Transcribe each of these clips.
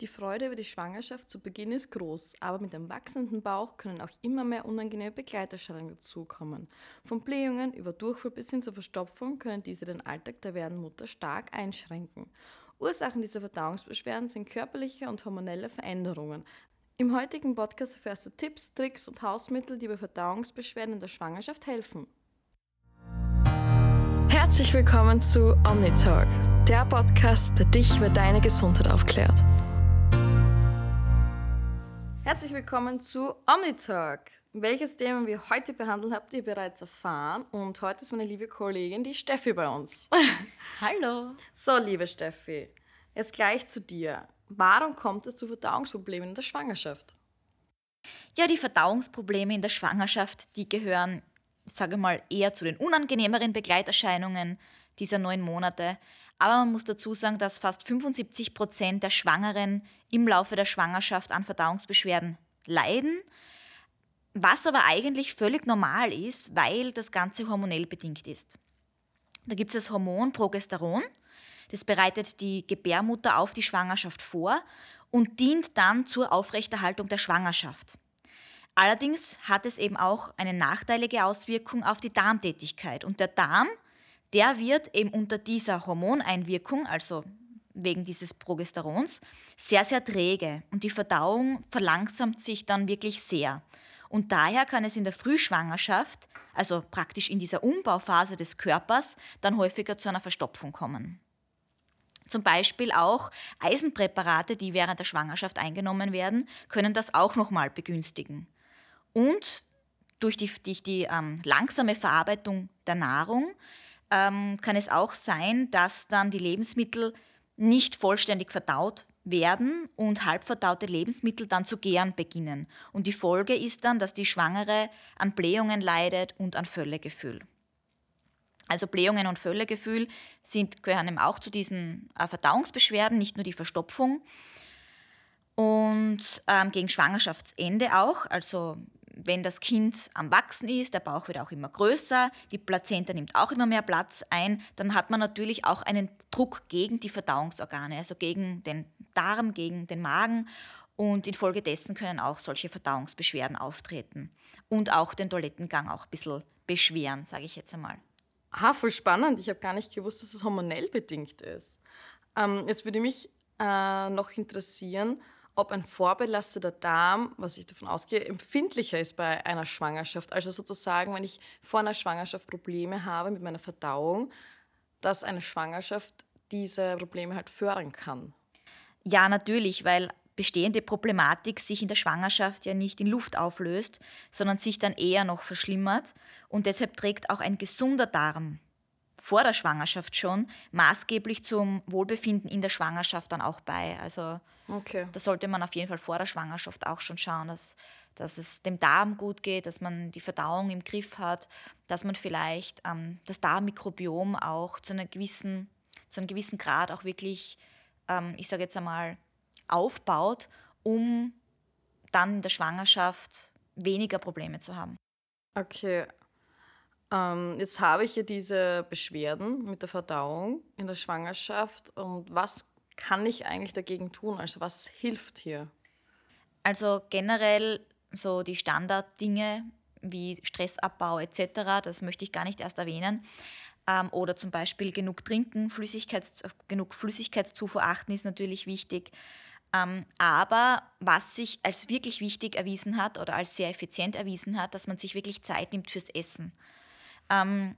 Die Freude über die Schwangerschaft zu Beginn ist groß, aber mit dem wachsenden Bauch können auch immer mehr unangenehme Begleiterscheinungen dazukommen. Von Blähungen über Durchfall bis hin zur Verstopfung können diese den Alltag der werdenden Mutter stark einschränken. Ursachen dieser Verdauungsbeschwerden sind körperliche und hormonelle Veränderungen. Im heutigen Podcast erfährst du Tipps, Tricks und Hausmittel, die bei Verdauungsbeschwerden in der Schwangerschaft helfen. Herzlich willkommen zu OmniTalk, der Podcast, der dich über deine Gesundheit aufklärt. Herzlich willkommen zu OmniTalk. Welches Thema wir heute behandeln, habt ihr bereits erfahren. Und heute ist meine liebe Kollegin, die Steffi, bei uns. Hallo. So, liebe Steffi, jetzt gleich zu dir. Warum kommt es zu Verdauungsproblemen in der Schwangerschaft? Ja, die Verdauungsprobleme in der Schwangerschaft, die gehören, ich sage mal, eher zu den unangenehmeren Begleiterscheinungen dieser neun Monate. Aber man muss dazu sagen, dass fast 75 Prozent der Schwangeren im Laufe der Schwangerschaft an Verdauungsbeschwerden leiden, was aber eigentlich völlig normal ist, weil das Ganze hormonell bedingt ist. Da gibt es das Hormon Progesteron, das bereitet die Gebärmutter auf die Schwangerschaft vor und dient dann zur Aufrechterhaltung der Schwangerschaft. Allerdings hat es eben auch eine nachteilige Auswirkung auf die Darmtätigkeit und der Darm der wird eben unter dieser Hormoneinwirkung, also wegen dieses Progesterons, sehr, sehr träge und die Verdauung verlangsamt sich dann wirklich sehr. Und daher kann es in der Frühschwangerschaft, also praktisch in dieser Umbauphase des Körpers, dann häufiger zu einer Verstopfung kommen. Zum Beispiel auch Eisenpräparate, die während der Schwangerschaft eingenommen werden, können das auch nochmal begünstigen. Und durch die, durch die ähm, langsame Verarbeitung der Nahrung ähm, kann es auch sein, dass dann die Lebensmittel nicht vollständig verdaut werden und halbverdaute Lebensmittel dann zu gären beginnen. Und die Folge ist dann, dass die Schwangere an Blähungen leidet und an Völlegefühl. Also Blähungen und Völlegefühl sind, gehören eben auch zu diesen äh, Verdauungsbeschwerden, nicht nur die Verstopfung. Und ähm, gegen Schwangerschaftsende auch, also wenn das Kind am Wachsen ist, der Bauch wird auch immer größer, die Plazenta nimmt auch immer mehr Platz ein, dann hat man natürlich auch einen Druck gegen die Verdauungsorgane, also gegen den Darm, gegen den Magen. Und infolgedessen können auch solche Verdauungsbeschwerden auftreten und auch den Toilettengang auch ein bisschen beschweren, sage ich jetzt einmal. Ah, voll spannend. Ich habe gar nicht gewusst, dass es hormonell bedingt ist. Ähm, jetzt würde mich äh, noch interessieren, ob ein vorbelasteter Darm, was ich davon ausgehe, empfindlicher ist bei einer Schwangerschaft. Also sozusagen, wenn ich vor einer Schwangerschaft Probleme habe mit meiner Verdauung, dass eine Schwangerschaft diese Probleme halt fördern kann. Ja, natürlich, weil bestehende Problematik sich in der Schwangerschaft ja nicht in Luft auflöst, sondern sich dann eher noch verschlimmert. Und deshalb trägt auch ein gesunder Darm vor der Schwangerschaft schon maßgeblich zum Wohlbefinden in der Schwangerschaft dann auch bei. Also okay. da sollte man auf jeden Fall vor der Schwangerschaft auch schon schauen, dass, dass es dem Darm gut geht, dass man die Verdauung im Griff hat, dass man vielleicht ähm, das Darmmikrobiom auch zu, einer gewissen, zu einem gewissen Grad auch wirklich, ähm, ich sage jetzt einmal, aufbaut, um dann in der Schwangerschaft weniger Probleme zu haben. Okay, ähm, jetzt habe ich ja diese Beschwerden mit der Verdauung in der Schwangerschaft und was kann ich eigentlich dagegen tun? Also was hilft hier? Also generell so die Standarddinge wie Stressabbau etc., das möchte ich gar nicht erst erwähnen. Ähm, oder zum Beispiel genug trinken, Flüssigkeits, genug Flüssigkeitszufuhr achten ist natürlich wichtig. Ähm, aber was sich als wirklich wichtig erwiesen hat oder als sehr effizient erwiesen hat, dass man sich wirklich Zeit nimmt fürs Essen ähm,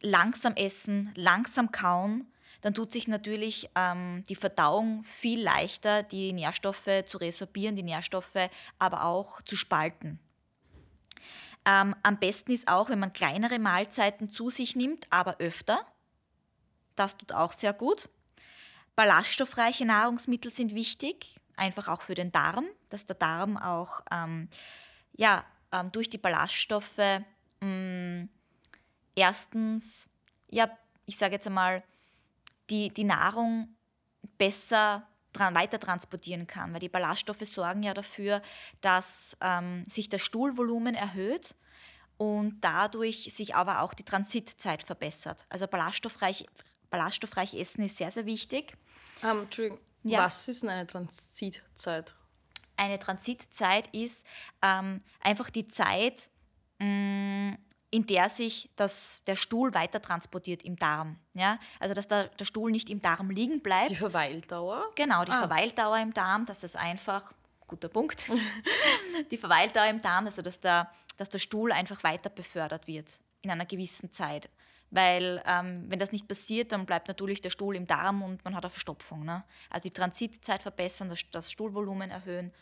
langsam essen, langsam kauen, dann tut sich natürlich ähm, die Verdauung viel leichter, die Nährstoffe zu resorbieren, die Nährstoffe aber auch zu spalten. Ähm, am besten ist auch, wenn man kleinere Mahlzeiten zu sich nimmt, aber öfter. Das tut auch sehr gut. Ballaststoffreiche Nahrungsmittel sind wichtig, einfach auch für den Darm, dass der Darm auch ähm, ja, ähm, durch die Ballaststoffe mh, mm, erstens, ja, ich sage jetzt einmal, die, die Nahrung besser dran, weiter transportieren kann, weil die Ballaststoffe sorgen ja dafür, dass ähm, sich das Stuhlvolumen erhöht und dadurch sich aber auch die Transitzeit verbessert. Also ballaststoffreich, ballaststoffreich Essen ist sehr, sehr wichtig. Um, ähm, Entschuldigung, Ja. Was ist denn eine Transitzeit? Eine Transitzeit ist ähm, einfach die Zeit, mh, in der sich das, der Stuhl weiter transportiert im Darm. Ja? Also dass der, der Stuhl nicht im Darm liegen bleibt. Die Verweildauer? Genau, die Ah. Verweildauer im Darm, dass es einfach, guter Punkt, die Verweildauer im Darm, also dass der, dass der Stuhl einfach weiter befördert wird in einer gewissen Zeit. Weil ähm, wenn das nicht passiert, dann bleibt natürlich der Stuhl im Darm und man hat eine Verstopfung. Ne? Also die Transitzeit verbessern, das, das Stuhlvolumen erhöhen,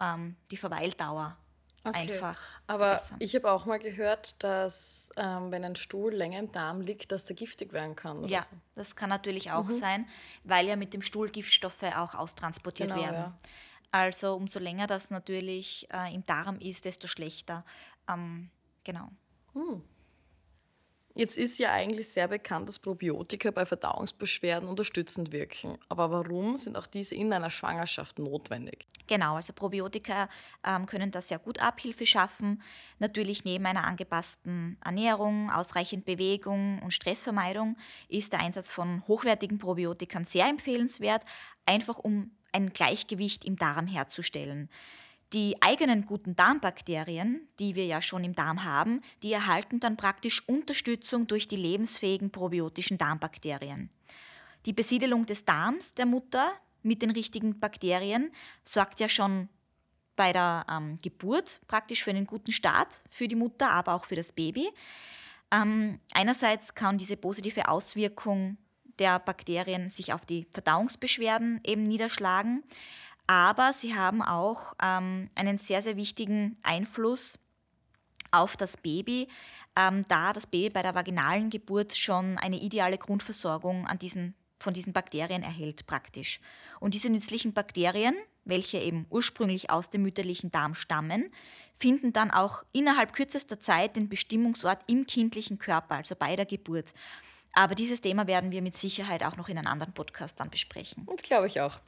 ähm, die Verweildauer einfach Aber verbessern. ich habe auch mal gehört, dass ähm, wenn ein Stuhl länger im Darm liegt, dass der giftig werden kann. Ja, so. das kann natürlich auch sein, weil ja mit dem Stuhl Giftstoffe auch austransportiert Genau, werden. ja. Also umso länger das natürlich äh, im Darm ist, desto schlechter. Ähm, genau. Jetzt ist ja eigentlich sehr bekannt, dass Probiotika bei Verdauungsbeschwerden unterstützend wirken. Aber warum sind auch diese in einer Schwangerschaft notwendig? Genau, also Probiotika ähm, können da sehr gut Abhilfe schaffen. Natürlich neben einer angepassten Ernährung, ausreichend Bewegung und Stressvermeidung ist der Einsatz von hochwertigen Probiotikern sehr empfehlenswert, einfach um ein Gleichgewicht im Darm herzustellen. Die eigenen guten Darmbakterien, die wir ja schon im Darm haben, die erhalten dann praktisch Unterstützung durch die lebensfähigen probiotischen Darmbakterien. Die Besiedelung des Darms der Mutter mit den richtigen Bakterien sorgt ja schon bei der ähm, Geburt praktisch für einen guten Start für die Mutter, aber auch für das Baby. Ähm, einerseits kann diese positive Auswirkung der Bakterien sich auf die Verdauungsbeschwerden eben niederschlagen, aber sie haben auch ähm, einen sehr, sehr wichtigen Einfluss auf das Baby, ähm, da das Baby bei der vaginalen Geburt schon eine ideale Grundversorgung an diesen, von diesen Bakterien erhält praktisch. Und diese nützlichen Bakterien, welche eben ursprünglich aus dem mütterlichen Darm stammen, finden dann auch innerhalb kürzester Zeit den Bestimmungsort im kindlichen Körper, also bei der Geburt. Aber dieses Thema werden wir mit Sicherheit auch noch in einem anderen Podcast dann besprechen. Das glaube ich auch.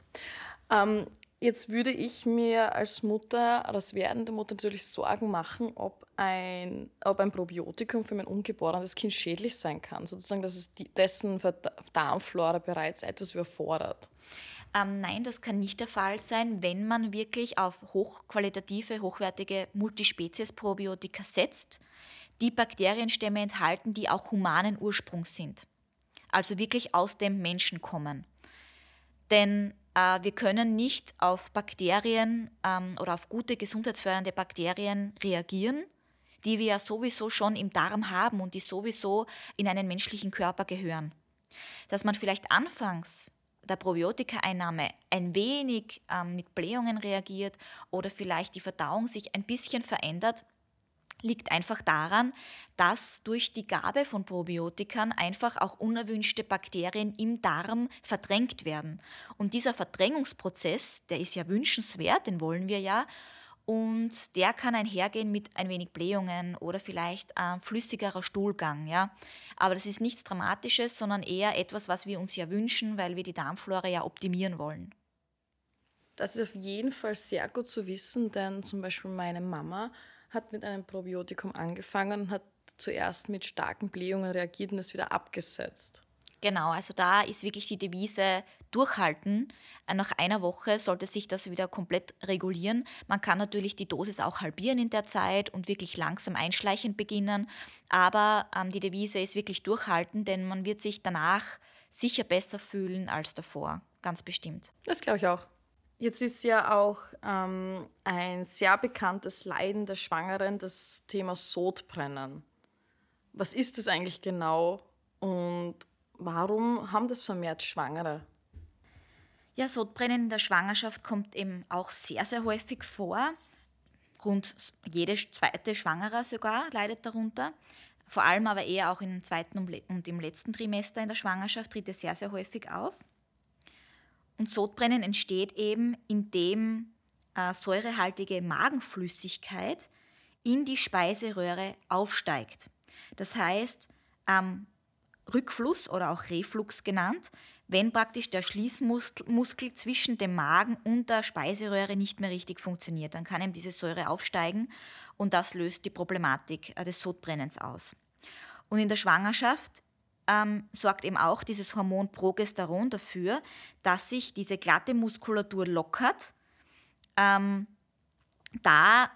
Ähm, jetzt würde ich mir als Mutter, als werdende Mutter natürlich Sorgen machen, ob ein, ob ein Probiotikum für mein ungeborenes Kind schädlich sein kann. Sozusagen, dass es dessen Darmflora bereits etwas überfordert. Ähm, nein, das kann nicht der Fall sein, wenn man wirklich auf hochqualitative, hochwertige Multispezies-Probiotika setzt, die Bakterienstämme enthalten, die auch humanen Ursprungs sind. Also wirklich aus dem Menschen kommen. Denn wir können nicht auf Bakterien ähm, oder auf gute gesundheitsfördernde Bakterien reagieren, die wir ja sowieso schon im Darm haben und die sowieso in einen menschlichen Körper gehören. Dass man vielleicht anfangs der Probiotika-Einnahme ein wenig ähm, mit Blähungen reagiert oder vielleicht die Verdauung sich ein bisschen verändert, liegt einfach daran, dass durch die Gabe von Probiotikern einfach auch unerwünschte Bakterien im Darm verdrängt werden. Und dieser Verdrängungsprozess, der ist ja wünschenswert, den wollen wir ja. Und der kann einhergehen mit ein wenig Blähungen oder vielleicht äh, flüssigerer Stuhlgang. Ja? Aber das ist nichts Dramatisches, sondern eher etwas, was wir uns ja wünschen, weil wir die Darmflora ja optimieren wollen. Das ist auf jeden Fall sehr gut zu wissen, denn zum Beispiel meine Mama hat mit einem Probiotikum angefangen und hat zuerst mit starken Blähungen reagiert und es wieder abgesetzt. Genau, also da ist wirklich die Devise durchhalten. Äh, Nach einer Woche sollte sich das wieder komplett regulieren. Man kann natürlich die Dosis auch halbieren in der Zeit und wirklich langsam einschleichend beginnen. Aber ähm, die Devise ist wirklich durchhalten, denn man wird sich danach sicher besser fühlen als davor. Ganz bestimmt. Das glaube ich auch. Jetzt ist ja auch ähm, ein sehr bekanntes Leiden der Schwangeren das Thema Sodbrennen. Was ist das eigentlich genau und warum haben das vermehrt Schwangere? Ja, Sodbrennen in der Schwangerschaft kommt eben auch sehr, sehr häufig vor. Rund jede zweite Schwangere sogar leidet darunter. Vor allem aber eher auch im zweiten und im letzten Trimester in der Schwangerschaft tritt es sehr, sehr häufig auf. Und Sodbrennen entsteht eben, indem äh, säurehaltige Magenflüssigkeit in die Speiseröhre aufsteigt. Das heißt, am Rückfluss oder auch Reflux genannt, wenn praktisch der Schließmuskel zwischen dem Magen und der Speiseröhre nicht mehr richtig funktioniert. Dann kann eben diese Säure aufsteigen und das löst die Problematik äh, des Sodbrennens aus. Und in der Schwangerschaft ähm, sorgt eben auch dieses Hormon Progesteron dafür, dass sich diese glatte Muskulatur lockert, ähm, da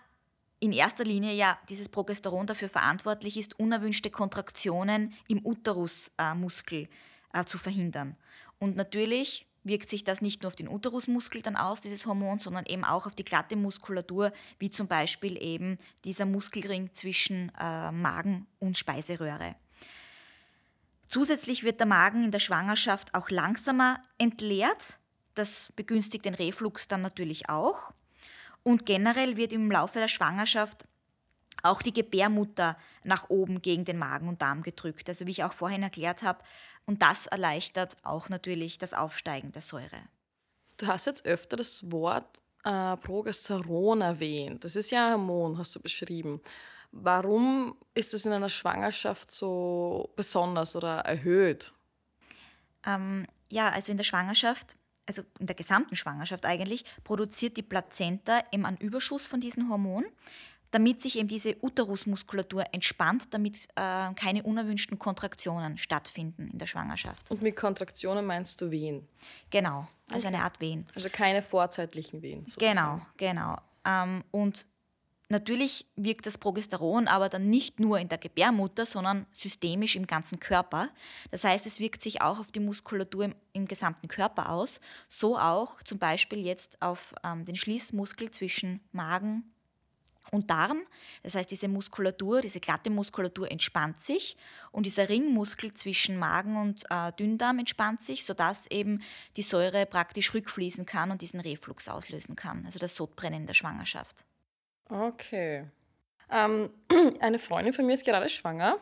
in erster Linie ja dieses Progesteron dafür verantwortlich ist, unerwünschte Kontraktionen im Uterusmuskel äh, äh, zu verhindern. Und natürlich wirkt sich das nicht nur auf den Uterusmuskel dann aus, dieses Hormon, sondern eben auch auf die glatte Muskulatur, wie zum Beispiel eben dieser Muskelring zwischen äh, Magen und Speiseröhre. Zusätzlich wird der Magen in der Schwangerschaft auch langsamer entleert. Das begünstigt den Reflux dann natürlich auch. Und generell wird im Laufe der Schwangerschaft auch die Gebärmutter nach oben gegen den Magen und Darm gedrückt. Also wie ich auch vorhin erklärt habe, und das erleichtert auch natürlich das Aufsteigen der Säure. Du hast jetzt öfter das Wort äh, Progesteron erwähnt. Das ist ja ein Hormon, hast du beschrieben. Warum ist das in einer Schwangerschaft so besonders oder erhöht? Ähm, ja, also in der Schwangerschaft, also in der gesamten Schwangerschaft eigentlich, produziert die Plazenta eben einen Überschuss von diesem Hormon damit sich eben diese Uterusmuskulatur entspannt, damit äh, keine unerwünschten Kontraktionen stattfinden in der Schwangerschaft. Und mit Kontraktionen meinst du Wehen? Genau, also okay. eine Art Wehen. Also keine vorzeitlichen Wehen. Sozusagen. Genau, genau. Ähm, und natürlich wirkt das Progesteron aber dann nicht nur in der Gebärmutter, sondern systemisch im ganzen Körper. Das heißt, es wirkt sich auch auf die Muskulatur im, im gesamten Körper aus. So auch zum Beispiel jetzt auf ähm, den Schließmuskel zwischen Magen, und Darm. Das heißt, diese Muskulatur, diese glatte Muskulatur entspannt sich und dieser Ringmuskel zwischen Magen und äh, Dünndarm entspannt sich, sodass eben die Säure praktisch rückfließen kann und diesen Reflux auslösen kann, also das Sodbrennen in der Schwangerschaft. Okay. Ähm, eine Freundin von mir ist gerade schwanger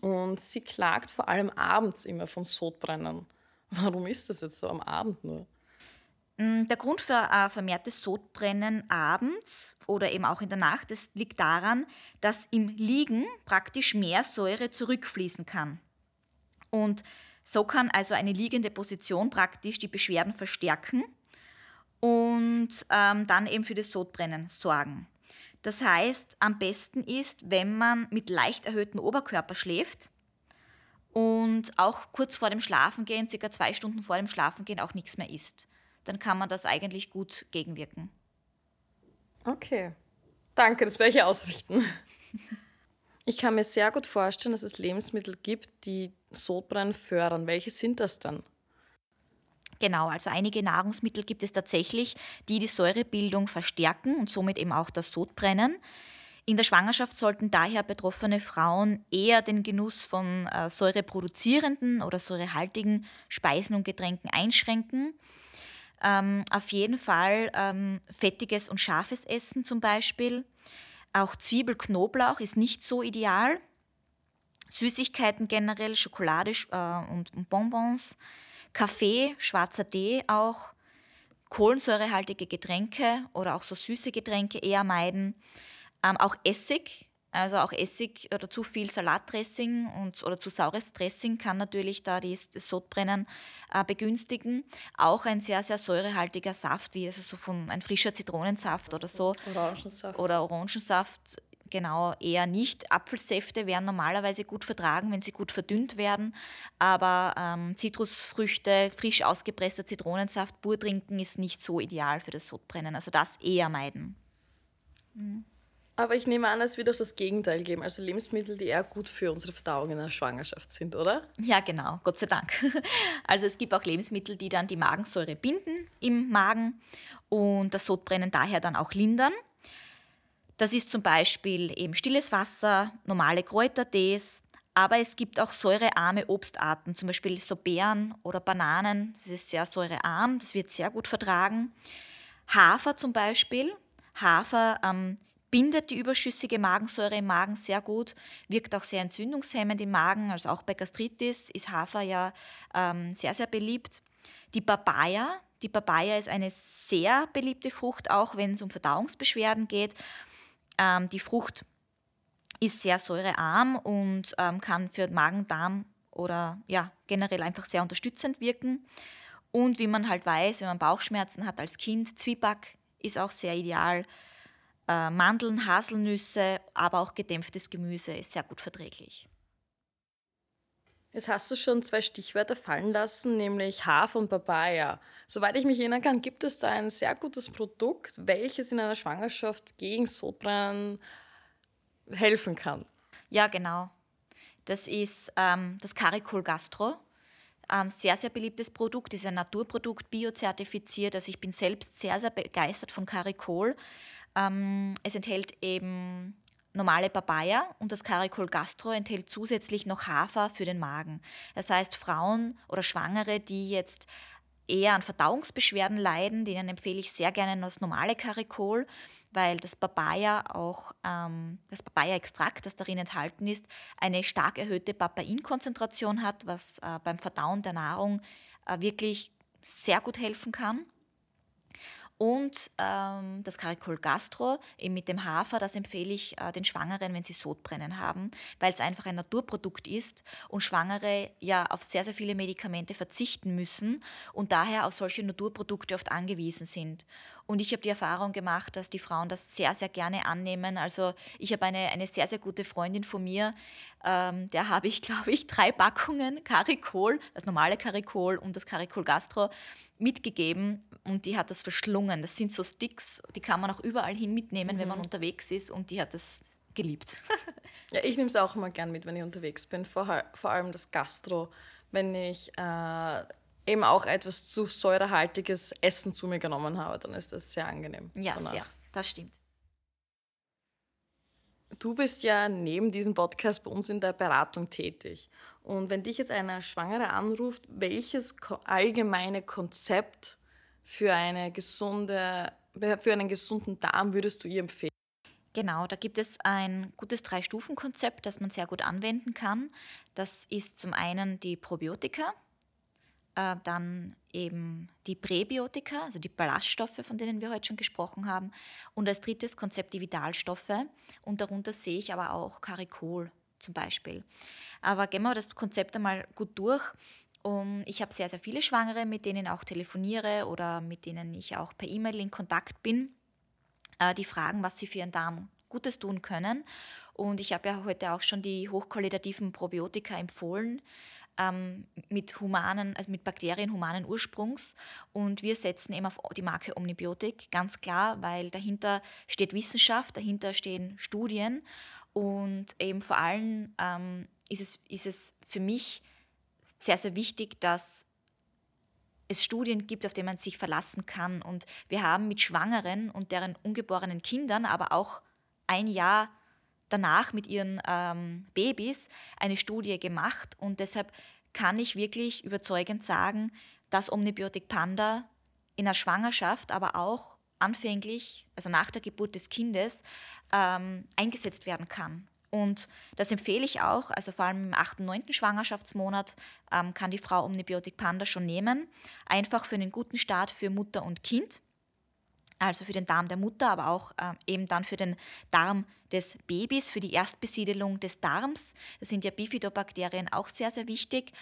und sie klagt vor allem abends immer von Sodbrennen. Warum ist das jetzt so am Abend nur? Mm, der Grund für äh, vermehrtes Sodbrennen abends oder eben auch in der Nacht, das liegt daran, dass im Liegen praktisch mehr Säure zurückfließen kann. Und so kann also eine liegende Position praktisch die Beschwerden verstärken und ähm, dann eben für das Sodbrennen sorgen. Das heißt, am besten ist, wenn man mit leicht erhöhtem Oberkörper schläft und auch kurz vor dem Schlafengehen, circa zwei Stunden vor dem Schlafengehen, auch nichts mehr isst dann kann man das eigentlich gut gegenwirken. Okay. Danke, das werde ich ausrichten. Ich kann mir sehr gut vorstellen, dass es Lebensmittel gibt, die Sodbrennen fördern. Welche sind das dann? Genau, also einige Nahrungsmittel gibt es tatsächlich, die die Säurebildung verstärken und somit eben auch das Sodbrennen. In der Schwangerschaft sollten daher betroffene Frauen eher den Genuss von äh, säureproduzierenden oder säurehaltigen Speisen und Getränken einschränken. Ähm, auf jeden Fall ähm, fettiges und scharfes Essen zum Beispiel. Auch Zwiebelknoblauch ist nicht so ideal. Süßigkeiten generell, Schokolade äh, und, und Bonbons. Kaffee, schwarzer Tee auch. Kohlensäurehaltige Getränke oder auch so süße Getränke eher meiden. Ähm, auch Essig also auch Essig oder zu viel Salatdressing und, oder zu saures Dressing kann natürlich da die, das Sodbrennen äh, begünstigen. Auch ein sehr, sehr säurehaltiger Saft, wie also so von ein frischer Zitronensaft oder so. Orangensaft. Oder Orangensaft, genau, eher nicht. Apfelsäfte werden normalerweise gut vertragen, wenn sie gut verdünnt werden. Aber ähm, Zitrusfrüchte, frisch ausgepresster Zitronensaft, pur trinken ist nicht so ideal für das Sodbrennen. Also das eher meiden. Mhm. Aber ich nehme an, es wird auch das Gegenteil geben, also Lebensmittel, die eher gut für unsere Verdauung in der Schwangerschaft sind, oder? Ja, genau, Gott sei Dank. Also es gibt auch Lebensmittel, die dann die Magensäure binden im Magen und das Sodbrennen daher dann auch lindern. Das ist zum Beispiel eben stilles Wasser, normale Kräutertees, aber es gibt auch säurearme Obstarten, zum Beispiel so Beeren oder Bananen. Das ist sehr säurearm, das wird sehr gut vertragen. Hafer zum Beispiel. Hafer ähm, bindet die überschüssige Magensäure im Magen sehr gut, wirkt auch sehr entzündungshemmend im Magen, also auch bei Gastritis ist Hafer ja ähm, sehr, sehr beliebt. Die Papaya, die Papaya ist eine sehr beliebte Frucht, auch wenn es um Verdauungsbeschwerden geht. Ähm, die Frucht ist sehr säurearm und ähm, kann für Magen-Darm oder ja, generell einfach sehr unterstützend wirken. Und wie man halt weiß, wenn man Bauchschmerzen hat als Kind, Zwieback ist auch sehr ideal. Äh, Mandeln, Haselnüsse, aber auch gedämpftes Gemüse ist sehr gut verträglich. Jetzt hast du schon zwei Stichwörter fallen lassen, nämlich Hafer und Papaya. Soweit ich mich erinnern kann, gibt es da ein sehr gutes Produkt, welches in einer Schwangerschaft gegen Sodbrennen helfen kann. Ja, genau. Das ist ähm, das Caricol Gastro. Ähm, sehr, sehr beliebtes Produkt, ist ein Naturprodukt, biozertifiziert. Also ich bin selbst sehr, sehr begeistert von Caricol. Ähm, es enthält eben normale Papaya und das Caricol Gastro enthält zusätzlich noch Hafer für den Magen. Das heißt, Frauen oder Schwangere, die jetzt eher an Verdauungsbeschwerden leiden, denen empfehle ich sehr gerne das normale Caricol, weil das Papaya auch, ähm, das Papaya-Extrakt, das darin enthalten ist, eine stark erhöhte Papain-Konzentration hat, was äh, beim Verdauen der Nahrung äh, wirklich sehr gut helfen kann. Und ähm, das Caricol Gastro, eben mit dem Hafer, das empfehle ich äh, den Schwangeren, wenn sie Sodbrennen haben, weil es einfach ein Naturprodukt ist und Schwangere ja auf sehr, sehr viele Medikamente verzichten müssen und daher auf solche Naturprodukte oft angewiesen sind. Und ich habe die Erfahrung gemacht, dass die Frauen das sehr, sehr gerne annehmen. Also ich habe eine, eine sehr, sehr gute Freundin von mir, ähm, der habe ich, glaube ich, drei Packungen Caricol, das normale Caricol und das Caricol Gastro mitgegeben und die hat das verschlungen. Das sind so Sticks, die kann man auch überall hin mitnehmen, mhm. wenn man mhm. unterwegs ist und die hat das geliebt. ja, ich nehme es auch immer gern mit, wenn ich unterwegs bin, vor, vor allem das Gastro, wenn ich äh, eben auch etwas zu säurehaltiges Essen zu mir genommen habe, dann ist das sehr angenehm. Ja, danach. sehr, das stimmt. Du bist ja neben diesem Podcast bei uns in der Beratung tätig. Und wenn dich jetzt eine Schwangere anruft, welches allgemeine Konzept für, eine gesunde, für einen gesunden Darm würdest du ihr empfehlen? Genau, da gibt es ein gutes Drei-Stufen-Konzept, das man sehr gut anwenden kann. Das ist zum einen die Probiotika, äh, dann eben die Präbiotika, also die Ballaststoffe, von denen wir heute schon gesprochen haben. Und als drittes Konzept die Vitalstoffe. Und darunter sehe ich aber auch Caricol zum Beispiel. Aber gehen wir das Konzept einmal gut durch. Um, ich habe sehr, sehr viele Schwangere, mit denen auch telefoniere oder mit denen ich auch per E-Mail in Kontakt bin, äh, die fragen, was sie für ihren Darm Gutes tun können. Und ich habe ja heute auch schon die hochqualitativen Probiotika empfohlen ähm, mit humanen, also mit Bakterien humanen Ursprungs. Und wir setzen eben auf die Marke Omnibiotik, ganz klar, weil dahinter steht Wissenschaft, dahinter stehen Studien und eben vor allem ähm, ist, es, ist es für mich sehr, sehr wichtig, dass es Studien gibt, auf die man sich verlassen kann. Und wir haben mit Schwangeren und deren ungeborenen Kindern, aber auch ein Jahr danach mit ihren ähm, Babys eine Studie gemacht und deshalb kann ich wirklich überzeugend sagen, dass Omnibiotik Panda in der Schwangerschaft, aber auch anfänglich, also nach der Geburt des Kindes, ähm, eingesetzt werden kann. Und das empfehle ich auch, also vor allem im 8. und 9. Schwangerschaftsmonat ähm, kann die Frau Omnibiotik Panda schon nehmen, einfach für einen guten Start für Mutter und Kind also für den Darm der Mutter, aber auch äh, eben dann für den Darm des Babys, für die Erstbesiedelung des Darms. Da sind ja Bifidobakterien auch sehr, sehr wichtig.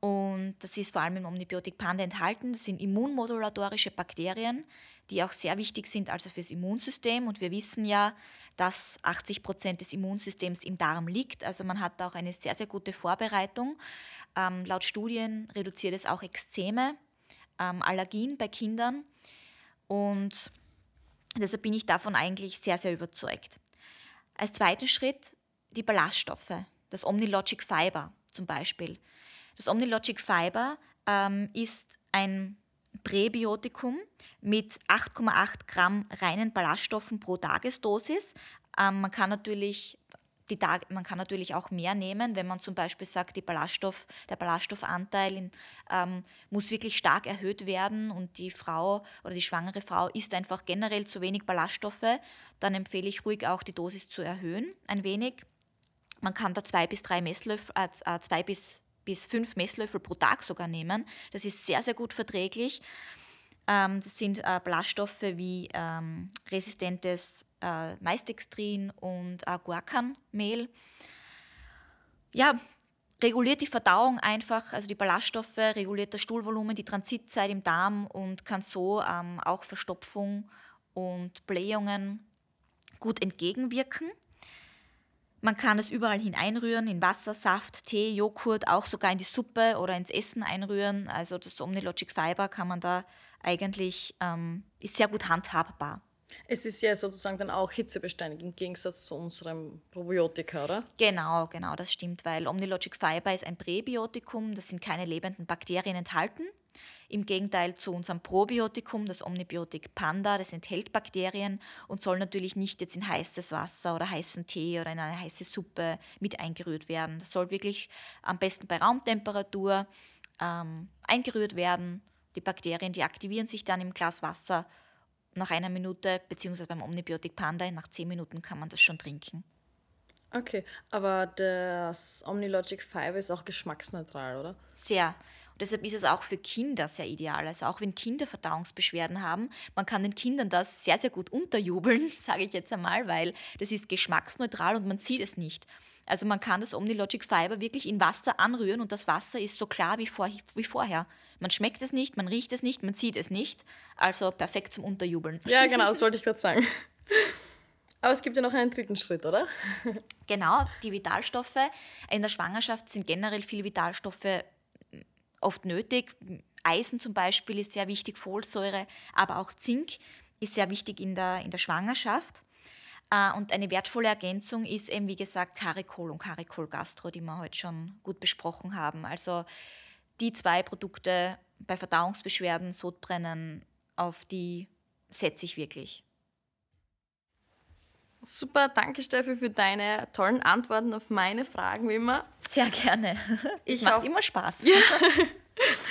Und das ist vor allem im Omnibiotik Panda enthalten. Das sind immunmodulatorische Bakterien, die auch sehr wichtig sind also fürs Immunsystem. Und wir wissen ja, dass 80 Prozent des Immunsystems im Darm liegt. Also man hat auch eine sehr, sehr gute Vorbereitung. Ähm, laut Studien reduziert es auch Ekzeme, ähm, Allergien bei Kindern. Und deshalb bin ich davon eigentlich sehr, sehr überzeugt. Als zweiten Schritt die Ballaststoffe, das Omnilogic Fiber zum Beispiel. Das Omnilogic Fiber ähm, ist ein Präbiotikum mit 8,8 Gramm reinen Ballaststoffen pro Tagesdosis. Ähm, man kann natürlich die Tag, man kann natürlich auch mehr nehmen, wenn man zum Beispiel sagt, die Ballaststoff, der Ballaststoffanteil in, ähm, muss wirklich stark erhöht werden und die Frau oder die schwangere Frau isst einfach generell zu wenig Ballaststoffe, dann empfehle ich ruhig auch die Dosis zu erhöhen, ein wenig. Man kann da zwei bis drei Messlöffel, äh, äh, zwei bis, bis fünf Messlöffel pro Tag sogar nehmen. Das ist sehr, sehr gut verträglich. Ähm, das sind äh, Ballaststoffe wie ähm, resistentes äh, Maisdextrin und äh, Guacanmehl. Ja, reguliert die Verdauung einfach, also die Ballaststoffe, reguliert das Stuhlvolumen, die Transitzeit im Darm und kann so ähm, auch Verstopfung und Blähungen gut entgegenwirken. Man kann es überall hineinrühren, in Wasser, Saft, Tee, Joghurt, auch sogar in die Suppe oder ins Essen einrühren. Also das Omnilogic Fiber kann man da eigentlich, ähm, ist sehr gut handhabbar. Es ist ja sozusagen dann auch hitzebeständig im Gegensatz zu unserem Probiotika, oder? Genau, genau, das stimmt, weil Omnilogic Fiber ist ein Präbiotikum, das sind keine lebenden Bakterien enthalten. Im Gegenteil zu unserem Probiotikum, das Omnibiotik Panda, das enthält Bakterien und soll natürlich nicht jetzt in heißes Wasser oder heißen Tee oder in eine heiße Suppe mit eingerührt werden. Das soll wirklich am besten bei Raumtemperatur ähm, eingerührt werden. Die Bakterien, die aktivieren sich dann im Glas Wasser nach einer Minute, beziehungsweise beim Omnibiotik Panda nach zehn Minuten kann man das schon trinken. Okay, aber das Omnilogic Fiber ist auch geschmacksneutral, oder? Sehr. Und deshalb ist es auch für Kinder sehr ideal. Also auch wenn Kinder Verdauungsbeschwerden haben, man kann den Kindern das sehr, sehr gut unterjubeln, sage ich jetzt einmal, weil das ist geschmacksneutral und man sieht es nicht. Also man kann das Omnilogic Fiber wirklich in Wasser anrühren und das Wasser ist so klar wie, vor, wie vorher. Man schmeckt es nicht, man riecht es nicht, man sieht es nicht. Also perfekt zum Unterjubeln. Ja, genau, das wollte ich gerade sagen. Aber es gibt ja noch einen dritten Schritt, oder? Genau, die Vitalstoffe. In der Schwangerschaft sind generell viele Vitalstoffe oft nötig. Eisen zum Beispiel ist sehr wichtig, Folsäure, aber auch Zink ist sehr wichtig in der, in der Schwangerschaft. Äh, und eine wertvolle Ergänzung ist eben, wie gesagt, Caricol und Caricol Gastro, die wir heute schon gut besprochen haben. Also die zwei Produkte bei Verdauungsbeschwerden, Sodbrennen, auf die setze ich wirklich. Super, danke Steffi für deine tollen Antworten auf meine Fragen, wie immer. Sehr gerne. Es macht hoffe, immer Spaß. Ja.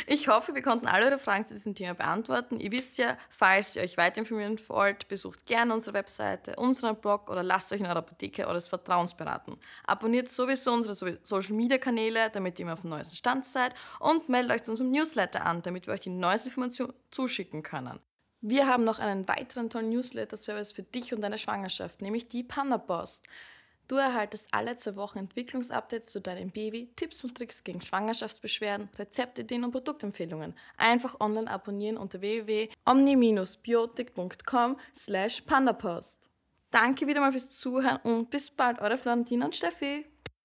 Ich hoffe, wir konnten alle eure Fragen zu diesem Thema beantworten. Ihr wisst ja, falls ihr euch weiter informieren wollt, besucht gerne unsere Webseite, unseren Blog oder lasst euch in eurer Apotheke eures Vertrauens beraten. Abonniert sowieso unsere Social Media Kanäle, damit ihr immer auf dem neuesten Stand seid und meldet euch zu unserem Newsletter an, damit wir euch die neuesten Informationen zuschicken können. Wir haben noch einen weiteren tollen Newsletter-Service für dich und deine Schwangerschaft, nämlich die Panda Post. Du erhaltest alle zwei Wochen Entwicklungsupdates zu deinem Baby, Tipps und Tricks gegen Schwangerschaftsbeschwerden, Rezeptideen und Produktempfehlungen. Einfach online abonnieren unter www.omni-biotik.com slash pandapost. Danke wieder mal fürs Zuhören und bis bald, eure Florentina und Steffi.